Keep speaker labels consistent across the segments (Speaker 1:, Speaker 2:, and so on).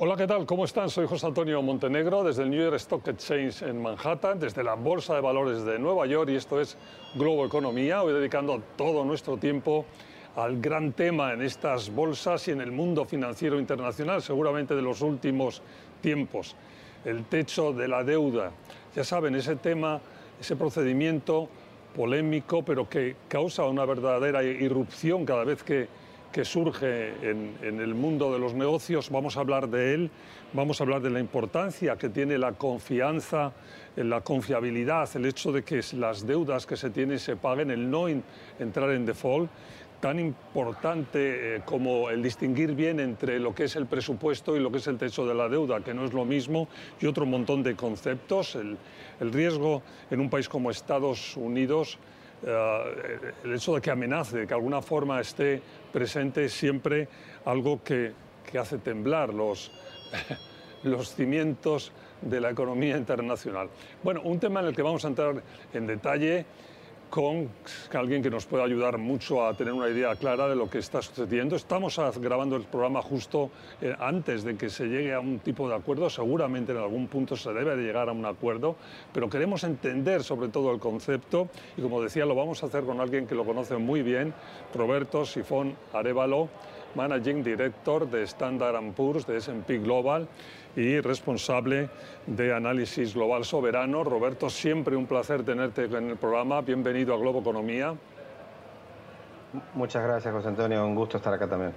Speaker 1: Hola, ¿qué tal? ¿Cómo están? Soy José Antonio Montenegro desde el New York Stock Exchange en Manhattan, desde la Bolsa de Valores de Nueva York y esto es Globo Economía. Hoy dedicando todo nuestro tiempo al gran tema en estas bolsas y en el mundo financiero internacional, seguramente de los últimos tiempos, el techo de la deuda. Ya saben, ese tema, ese procedimiento polémico, pero que causa una verdadera irrupción cada vez que que surge en, el mundo de los negocios, vamos a hablar de él, vamos a hablar de la importancia que tiene la confianza, la confiabilidad, el hecho de que las deudas que se tienen se paguen, el no entrar en default, tan importante eh, como el distinguir bien entre lo que es el presupuesto y lo que es el techo de la deuda, que no es lo mismo, y otro montón de conceptos. el riesgo en un país como Estados Unidos el hecho de que amenace, de que alguna forma esté presente siempre algo que, que hace temblar los, los cimientos de la economía internacional. Bueno, un tema en el que vamos a entrar en detalle con alguien que nos pueda ayudar mucho a tener una idea clara de lo que está sucediendo. Estamos grabando el programa justo eh, antes de que se llegue a un tipo de acuerdo. Seguramente en algún punto se debe de llegar a un acuerdo, pero queremos entender sobre todo el concepto y como decía lo vamos a hacer con alguien que lo conoce muy bien, Roberto Sifón Arevalo, Managing Director de Standard Poor's de S&P Global y responsable de análisis global soberano. Roberto, siempre un placer tenerte en el programa. Bienvenido a Globo Economía.
Speaker 2: Muchas gracias, José Antonio. Un gusto estar acá también.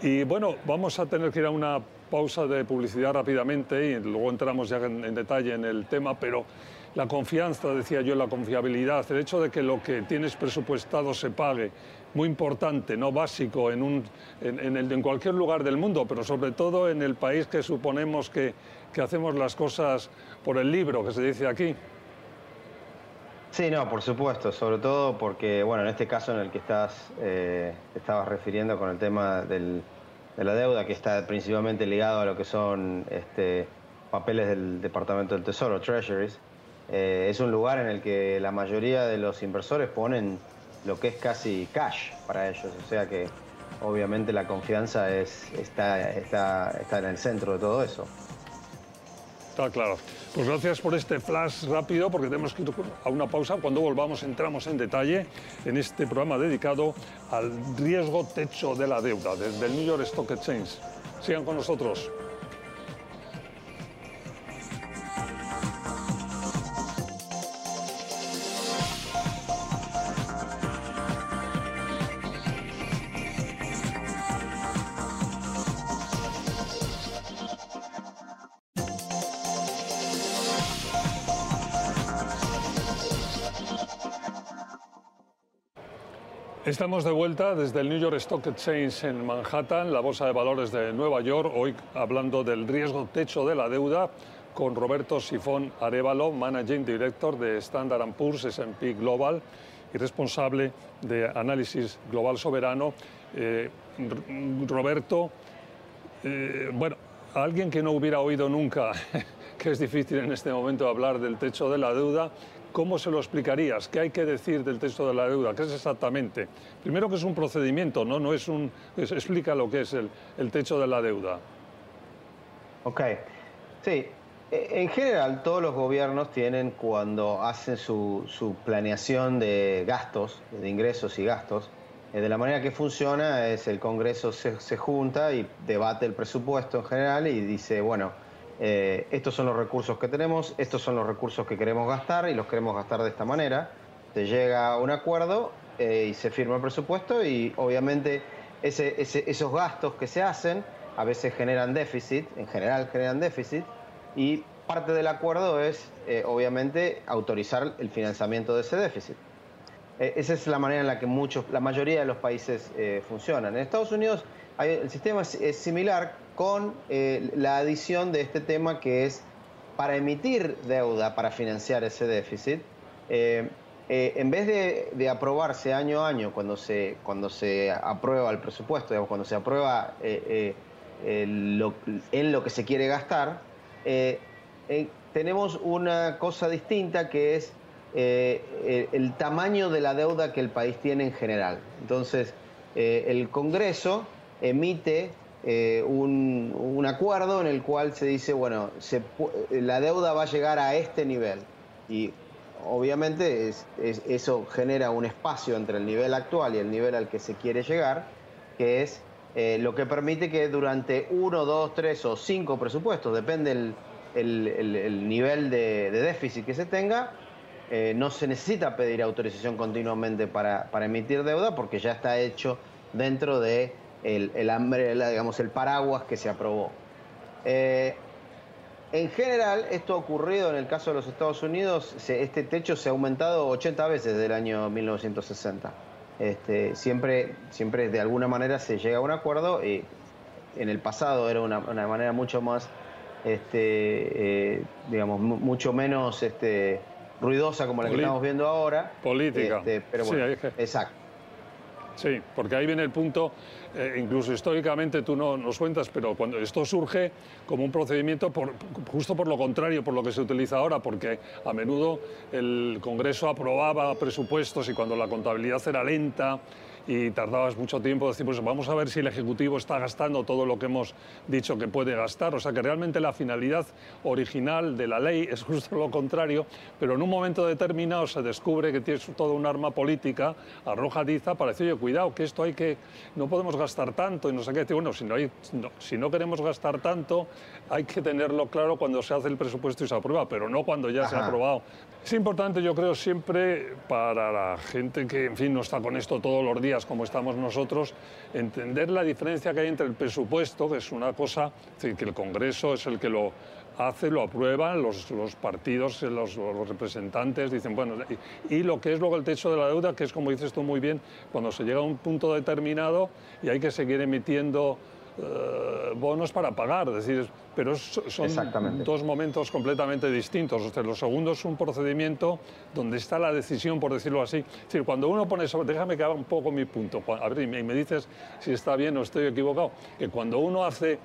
Speaker 1: Y bueno, vamos a tener que ir a una pausa de publicidad rápidamente y luego entramos ya en, en detalle en el tema, pero la confianza, decía yo, la confiabilidad, el hecho de que lo que tienes presupuestado se pague, muy importante, no básico en, un, en, el, en cualquier lugar del mundo, pero sobre todo en el país que suponemos que, que hacemos las cosas por el libro, que se dice aquí.
Speaker 2: Sí, no, por supuesto, sobre todo porque, bueno, en este caso en el que estás, eh, estabas refiriendo con el tema del, de la deuda, que está principalmente ligado a lo que son este, papeles del Departamento del Tesoro, Treasuries, eh, es un lugar en el que la mayoría de los inversores ponen lo que es casi cash para ellos. O sea que obviamente la confianza es, está, está, está en el centro de todo eso.
Speaker 1: Está claro. Pues gracias por este flash rápido, porque tenemos que ir a una pausa. Cuando volvamos entramos en detalle en este programa dedicado al riesgo techo de la deuda desde el New York Stock Exchange. Sigan con nosotros. Estamos de vuelta desde el New York Stock Exchange en Manhattan, la bolsa de valores de Nueva York, hoy hablando del riesgo techo de la deuda con Roberto Sifón Arevalo, Managing Director de Standard Poor's S&P Global y responsable de análisis global soberano. Eh, Roberto, eh, bueno, alguien que no hubiera oído nunca que es difícil en este momento hablar del techo de la deuda, ¿Cómo se lo explicarías? ¿Qué hay que decir del texto de la deuda? ¿Qué es exactamente? Primero que es un procedimiento, ¿no? no es un, explica lo que es el, el techo de la deuda.
Speaker 2: Ok. Sí, e, en general todos los gobiernos tienen cuando hacen su, su planeación de gastos, de ingresos y gastos, eh, de la manera que funciona es el Congreso se, se junta y debate el presupuesto en general y dice, bueno, eh, estos son los recursos que tenemos, estos son los recursos que queremos gastar y los queremos gastar de esta manera. Se llega a un acuerdo eh, y se firma el presupuesto y obviamente esos gastos que se hacen a veces generan déficit, en general generan déficit, y parte del acuerdo es eh, obviamente autorizar el financiamiento de ese déficit. esa es la manera en la que muchos, la mayoría de los países funcionan. En Estados Unidos el sistema es, similar con eh, la adición de este tema que es para emitir deuda para financiar ese déficit, eh, eh, en vez de, aprobarse año a año cuando se, cuando se aprueba el presupuesto, digamos, cuando se aprueba en lo que se quiere gastar, tenemos una cosa distinta que es el tamaño de la deuda que el país tiene en general. Entonces, el Congreso emite eh, un, acuerdo en el cual se dice, bueno, la deuda va a llegar a este nivel. Y obviamente eso genera un espacio entre el nivel actual y el nivel al que se quiere llegar, que es eh, lo que permite que durante uno, dos, tres o cinco presupuestos, depende el, nivel de, déficit que se tenga, eh, no se necesita pedir autorización continuamente para emitir deuda porque ya está hecho dentro de el, hambre, digamos, el paraguas que se aprobó. Eh, en general, esto ha ocurrido en el caso de los Estados Unidos, este techo se ha aumentado 80 veces desde el año 1960. Este, siempre, siempre de alguna manera se llega a un acuerdo y en el pasado era una, manera mucho más, este, eh, digamos, mucho menos este, ruidosa como la que estamos viendo ahora.
Speaker 1: Política.
Speaker 2: Este, pero bueno, exacto.
Speaker 1: Sí, porque ahí viene el punto, eh, incluso históricamente tú no nos cuentas, pero cuando esto surge como un procedimiento justo por lo contrario, por lo que se utiliza ahora, porque a menudo el Congreso aprobaba presupuestos y cuando la contabilidad era lenta, y tardabas mucho tiempo decir, pues vamos a ver si el Ejecutivo está gastando todo lo que hemos dicho que puede gastar. O sea que realmente la finalidad original de la ley es justo lo contrario, pero en un momento determinado se descubre que tienes todo un arma política arrojadiza para decir, oye, cuidado, que esto hay que, no podemos gastar tanto y no sé qué. Bueno, si no, hay, si no queremos gastar tanto, hay que tenerlo claro cuando se hace el presupuesto y se aprueba, pero no cuando ya se ha aprobado. Es importante, yo creo, siempre para la gente que, en fin, no está con esto todos los días como estamos nosotros, entender la diferencia que hay entre el presupuesto, que es una cosa, que el Congreso es el que lo hace, lo aprueba, los, partidos, los, los, representantes dicen, bueno, y, y, lo que es luego el techo de la deuda, que es como dices tú muy bien, cuando se llega a un punto determinado y hay que seguir emitiendo eh, bonos para pagar, decir, pero son dos momentos completamente distintos. O sea, lo segundo es un procedimiento donde está la decisión, por decirlo así. Es decir, cuando uno pone eso, déjame que haga un poco mi punto, a ver, y me, dices si está bien o estoy equivocado, que cuando uno hace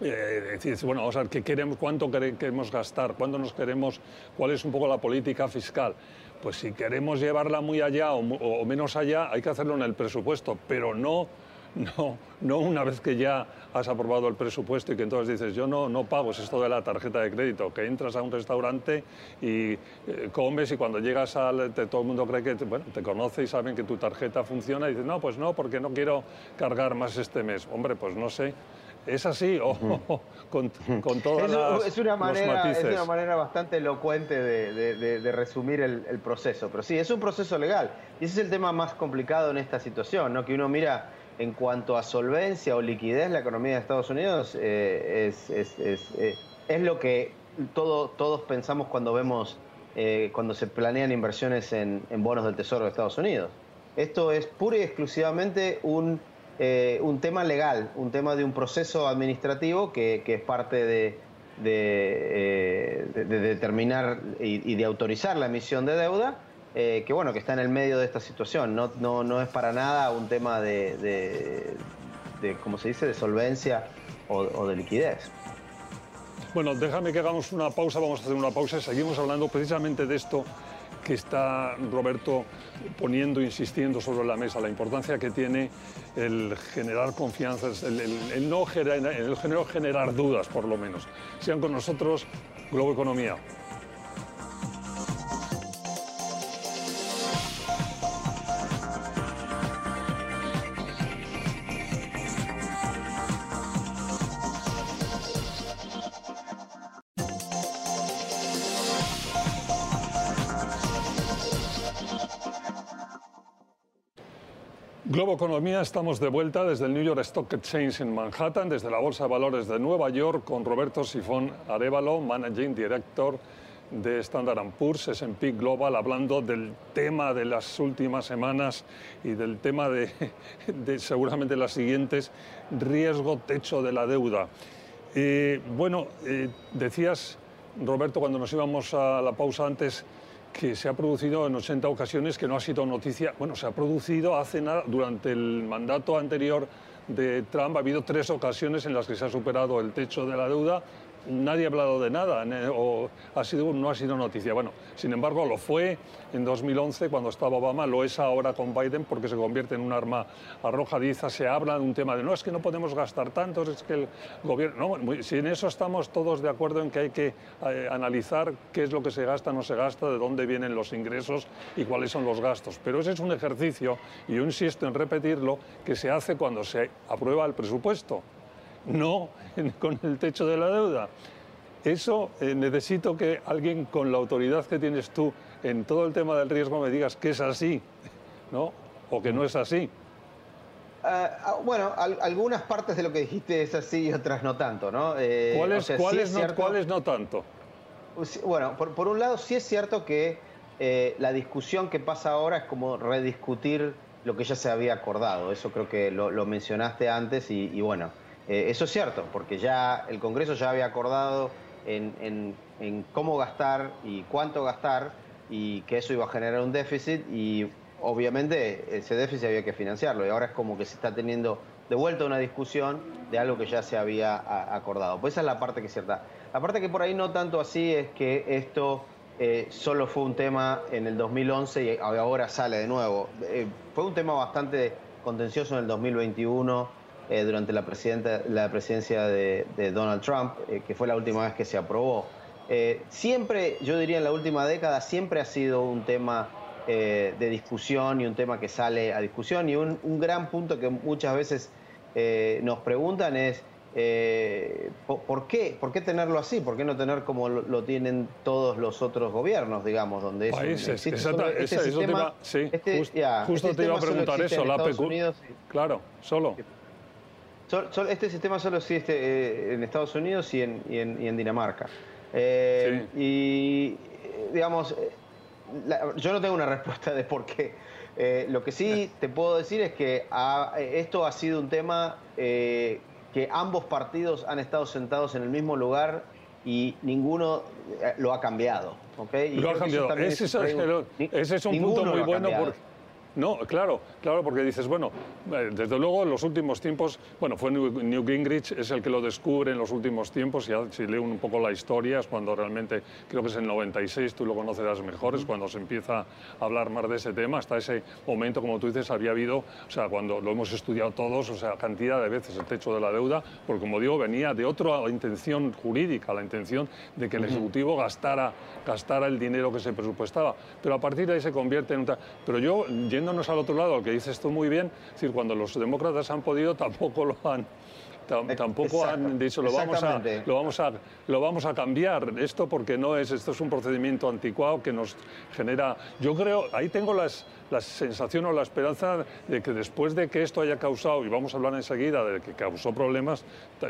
Speaker 1: eh, decir, bueno, vamos a ver, ¿qué queremos, ¿cuánto queremos gastar? ¿Cuándo nos queremos? ¿Cuál es un poco la política fiscal? Pues si queremos llevarla muy allá o menos allá, hay que hacerlo en el presupuesto, pero no no, no una vez que ya has aprobado el presupuesto y que entonces dices, yo no, no pago, es esto de la tarjeta de crédito, que entras a un restaurante y eh, comes y cuando llegas al... todo el mundo cree que bueno, te conoce y saben que tu tarjeta funciona y dices, no, pues no, porque no quiero cargar más este mes. Hombre, pues no sé. ¿Es así o con, con, todas las,
Speaker 2: es una manera, Es una manera bastante elocuente de, de, resumir el, el, proceso. Pero sí, es un proceso legal. Y ese es el tema más complicado en esta situación, ¿no? que uno mira en cuanto a solvencia o liquidez, la economía de Estados Unidos eh, eh, es, lo que todo, todos pensamos cuando vemos, eh, cuando se planean inversiones en, bonos del Tesoro de Estados Unidos. Esto es pura y exclusivamente un, tema legal, un tema de un proceso administrativo que, es parte de, de, determinar y de autorizar la emisión de deuda eh, que bueno, que está en el medio de esta situación. No, no, no es para nada un tema de, de, ¿cómo se dice?, de solvencia o, de liquidez.
Speaker 1: Bueno, déjame que hagamos una pausa, vamos a hacer una pausa. Seguimos hablando precisamente de esto que está Roberto poniendo, insistiendo sobre la mesa, la importancia que tiene el generar confianza, el, no generar, el generar dudas, por lo menos. Sean con nosotros Globo Economía. Globo Economía, estamos de vuelta desde el New York Stock Exchange en Manhattan, desde la Bolsa de Valores de Nueva York, con Roberto Sifón Arevalo, Managing Director de Standard Poor's, S&P Global, hablando del tema de las últimas semanas y del tema de, seguramente las siguientes, riesgo techo de la deuda. bueno, eh, decías Roberto, cuando nos íbamos a la pausa antes, que se ha producido en 80 ocasiones, que no ha sido noticia. Bueno, se ha producido hace nada, durante el mandato anterior de Trump, ha habido tres ocasiones en las que se ha superado el techo de la deuda nadie ha hablado de nada o no ha sido noticia. Bueno, sin embargo, lo fue en 2011 cuando estaba Obama, lo es ahora con Biden porque se convierte en un arma arrojadiza. Se habla de un tema de no, es que no podemos gastar tanto, es que el gobierno. No, si en eso estamos todos de acuerdo en que hay que eh, analizar qué es lo que se gasta, no se gasta, de dónde vienen los ingresos y cuáles son los gastos. Pero ese es un ejercicio, y yo insisto en repetirlo, que se hace cuando se aprueba el presupuesto no con el techo de la deuda. Eso eh, necesito que alguien con la autoridad que tienes tú en todo el tema del riesgo me digas que es así, ¿no? O que no es así.
Speaker 2: Ah, bueno, algunas partes de lo que dijiste es así y otras no tanto, ¿no?
Speaker 1: Eh, ¿Cuáles, no, tanto?
Speaker 2: Bueno, por, un lado sí es cierto que eh, la discusión que pasa ahora es como rediscutir lo que ya se había acordado. Eso creo que lo, mencionaste antes y bueno, eh, eso es cierto, porque ya el Congreso ya había acordado en, cómo gastar y cuánto gastar y que eso iba a generar un déficit y obviamente ese déficit había que financiarlo y ahora es como que se está teniendo de vuelta una discusión de algo que ya se había acordado. Pues esa es la parte que es cierta. La parte que por ahí no tanto así es que esto eh, solo fue un tema en el 2011 y ahora sale de nuevo. Eh, fue un tema bastante contencioso en el 2021 eh, durante la, la presidencia de, Donald Trump, eh, que fue la última vez que se aprobó. Eh, siempre, yo diría en la última década, siempre ha sido un tema de discusión y un tema que sale a discusión y un, gran punto que muchas veces nos preguntan es ¿por, qué? ¿por qué tenerlo así? ¿Por qué no tener como lo, tienen todos los otros gobiernos, digamos, donde
Speaker 1: Países, existe este sistema, sí, este, justo te iba a preguntar eso, la Unidos, Claro, solo
Speaker 2: este sistema solo existe eh, en Estados Unidos y en, Dinamarca. Eh, y, digamos, eh, yo no tengo una respuesta de por qué. lo que sí te puedo decir es que esto ha sido un tema que ambos partidos han estado sentados en el mismo lugar y ninguno lo ha cambiado.
Speaker 1: lo ha cambiado. Ese, es, un punto muy bueno porque no, claro, claro, porque dices, bueno, eh, desde luego en los últimos tiempos, bueno, fue New Gingrich, es el que lo descubre en los últimos tiempos, y si lee un poco la historia, es cuando realmente, creo que es el 96, tú lo conocerás mejor, es cuando se empieza a hablar más de ese tema, hasta ese momento, como tú dices, había habido, o sea, cuando lo hemos estudiado todos, o sea, cantidad de veces el techo de la deuda, porque como digo, venía de otra intención jurídica, la intención de que el Ejecutivo gastara, gastara el dinero que se presupuestaba, pero a partir de ahí se convierte en un... Pero yo, yendo al otro lado, que dices tú muy bien, es decir, cuando los demócratas han podido, tampoco lo han tampoco han dicho lo vamos a lo vamos a lo vamos a cambiar esto porque no es esto es un procedimiento anticuado que nos genera yo creo ahí tengo las, la sensación o la esperanza de que después de que esto haya causado y vamos a hablar enseguida de que causó problemas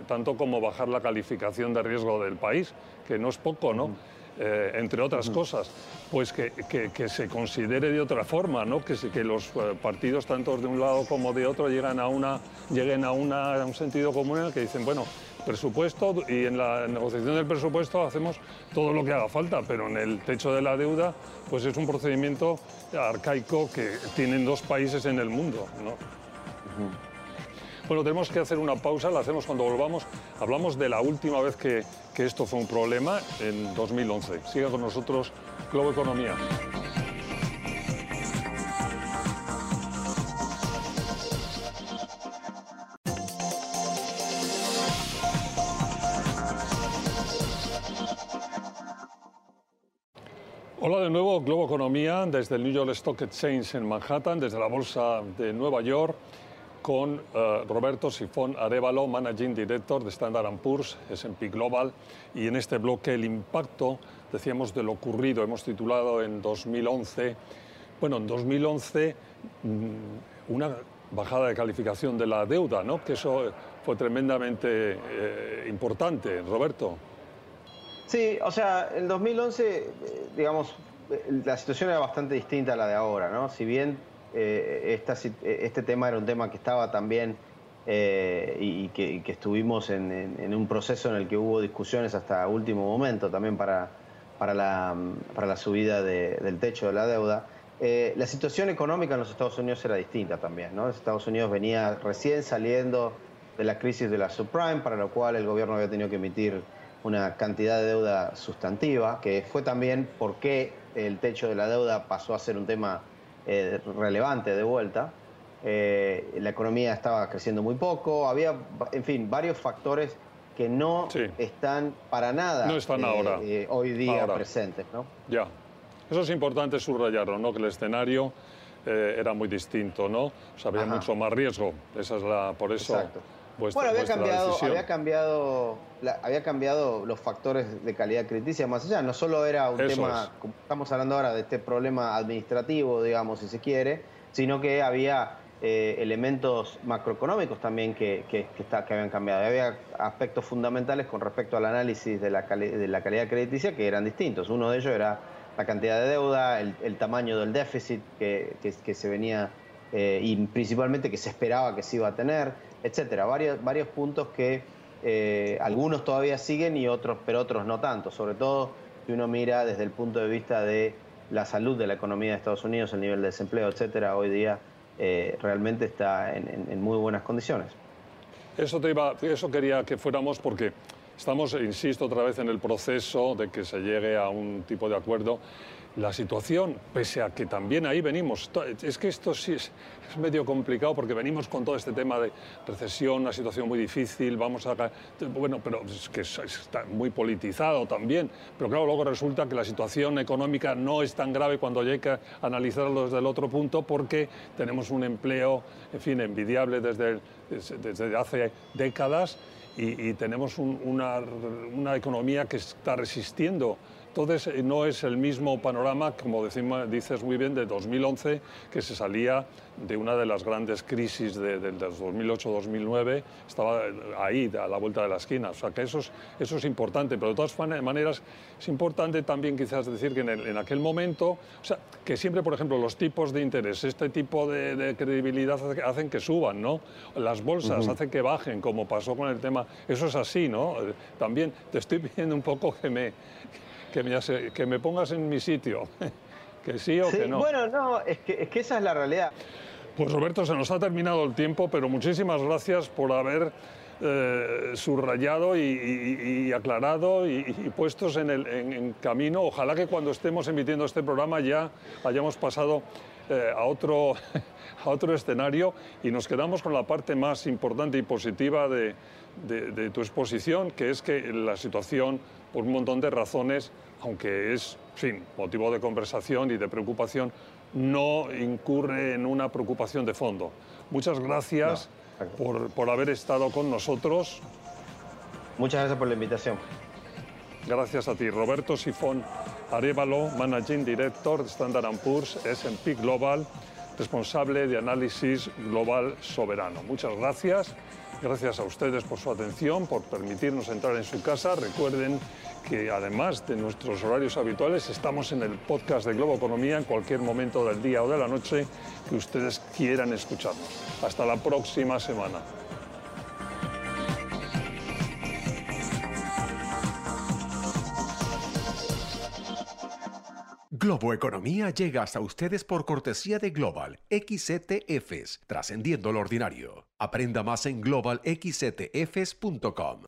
Speaker 1: tanto como bajar la calificación de riesgo del país que no es poco no eh, entre otras cosas, pues que, se considere de otra forma, ¿no? que, que los eh, partidos, tanto de un lado como de otro, lleguen a, una, lleguen a, una, un sentido común en el que dicen, bueno, presupuesto y en la negociación del presupuesto hacemos todo lo que haga falta, pero en el techo de la deuda pues es un procedimiento arcaico que tienen dos países en el mundo. ¿no? Bueno, tenemos que hacer una pausa, la hacemos cuando volvamos. Hablamos de la última vez que, que esto fue un problema, en 2011. Siga con nosotros Globo Economía. Hola de nuevo, Globo Economía, desde el New York Stock Exchange en Manhattan, desde la Bolsa de Nueva York con eh, Roberto Sifón Arevalo, Managing Director de Standard Poor's, S&P Global, y en este bloque el impacto, decíamos, de lo ocurrido, hemos titulado en 2011, bueno, en 2011 mm, una bajada de calificación de la deuda, ¿no? Que eso fue tremendamente eh, importante, Roberto.
Speaker 2: Sí, o sea, en 2011, eh, digamos, la situación era bastante distinta a la de ahora, ¿no? Si bien eh, eh, este tema era un tema que estaba también eh, y, que, estuvimos en, un proceso en el que hubo discusiones hasta último momento también para, para, la, para la subida del techo de la deuda. La situación económica en los Estados Unidos era distinta también. ¿no? Estados Unidos venía recién saliendo de la crisis de la subprime, para lo cual el gobierno había tenido que emitir una cantidad de deuda sustantiva, que fue también por qué el techo de la deuda pasó a ser un tema eh, relevante de vuelta. Eh, la economía estaba creciendo muy poco, había, en fin, varios factores que no están para nada
Speaker 1: no están ahora,
Speaker 2: eh, hoy día presentes. ¿no?
Speaker 1: Ya, eso es importante subrayarlo, ¿no? que el escenario eh, era muy distinto, ¿no? O sea, había mucho más riesgo, esa es la, por eso...
Speaker 2: Exacto. Bueno, había cambiado, había cambiado, había cambiado los factores de calidad crediticia más allá. No solo era un tema, como estamos hablando ahora, de este problema administrativo, digamos, si se quiere, sino que había eh, elementos macroeconómicos también que, que, que, habían cambiado. Había aspectos fundamentales con respecto al análisis de la, de la calidad crediticia que eran distintos. Uno de ellos era la cantidad de deuda, el, tamaño del déficit que, se venía eh, y principalmente que se esperaba que se iba a tener, etcétera. Varios, varios puntos que eh, algunos todavía siguen y otros, pero otros no tanto. Sobre todo si uno mira desde el punto de vista de la salud de la economía de Estados Unidos, el nivel de desempleo, etcétera, hoy día eh, realmente está en, muy buenas condiciones.
Speaker 1: Eso, te iba, eso quería que fuéramos porque estamos, insisto otra vez, en el proceso de que se llegue a un tipo de acuerdo la situación, pese a que también ahí venimos, es que esto sí es, medio complicado porque venimos con todo este tema de recesión, una situación muy difícil, vamos a... Bueno, pero es que está muy politizado también, pero claro, luego resulta que la situación económica no es tan grave cuando hay que analizarlo desde el otro punto porque tenemos un empleo, en fin, envidiable desde, desde hace décadas y, tenemos una, una economía que está resistiendo entonces, eh, no es el mismo panorama, como decimos, dices muy bien, de 2011, que se salía de una de las grandes crisis de, 2008-2009, estaba ahí, a la vuelta de la esquina. O sea, que eso es, eso es importante, pero de todas maneras es importante también quizás decir que en, aquel momento, o sea, que siempre, por ejemplo, los tipos de interés, este tipo de, credibilidad hacen que suban, ¿no? Las bolsas hacen que bajen, como pasó con el tema. Eso es así, ¿no? También te estoy pidiendo un poco que me que me, que me pongas en mi sitio. que sí o que no.
Speaker 2: Bueno, no, es que, es que esa es la realidad.
Speaker 1: Pues Roberto, se nos ha terminado el tiempo, pero muchísimas gracias por haber eh, subrayado y, aclarado y, puestos en, el, en, camino. Ojalá que cuando estemos emitiendo este programa ya hayamos pasado eh, a, otro, a otro escenario y nos quedamos con la parte más importante y positiva de, de tu exposición, que es que la situación un montón de razones, aunque es, fin, motivo de conversación y de preocupación, no incurre en una preocupación de fondo. Muchas gracias por, por, haber estado con nosotros.
Speaker 2: Muchas gracias por la invitación.
Speaker 1: Gracias a ti, Roberto Sifón Arevalo, Managing Director de Standard Poor's S&P Global, responsable de análisis global soberano. Muchas gracias. Gracias a ustedes por su atención, por permitirnos entrar en su casa. Recuerden que además de nuestros horarios habituales, estamos en el podcast de Globo Economía en cualquier momento del día o de la noche que ustedes quieran escucharnos. Hasta la próxima semana.
Speaker 3: Globo Economía llega hasta ustedes por cortesía de Global XTFs, trascendiendo lo ordinario. Aprenda más en globalxtfs.com.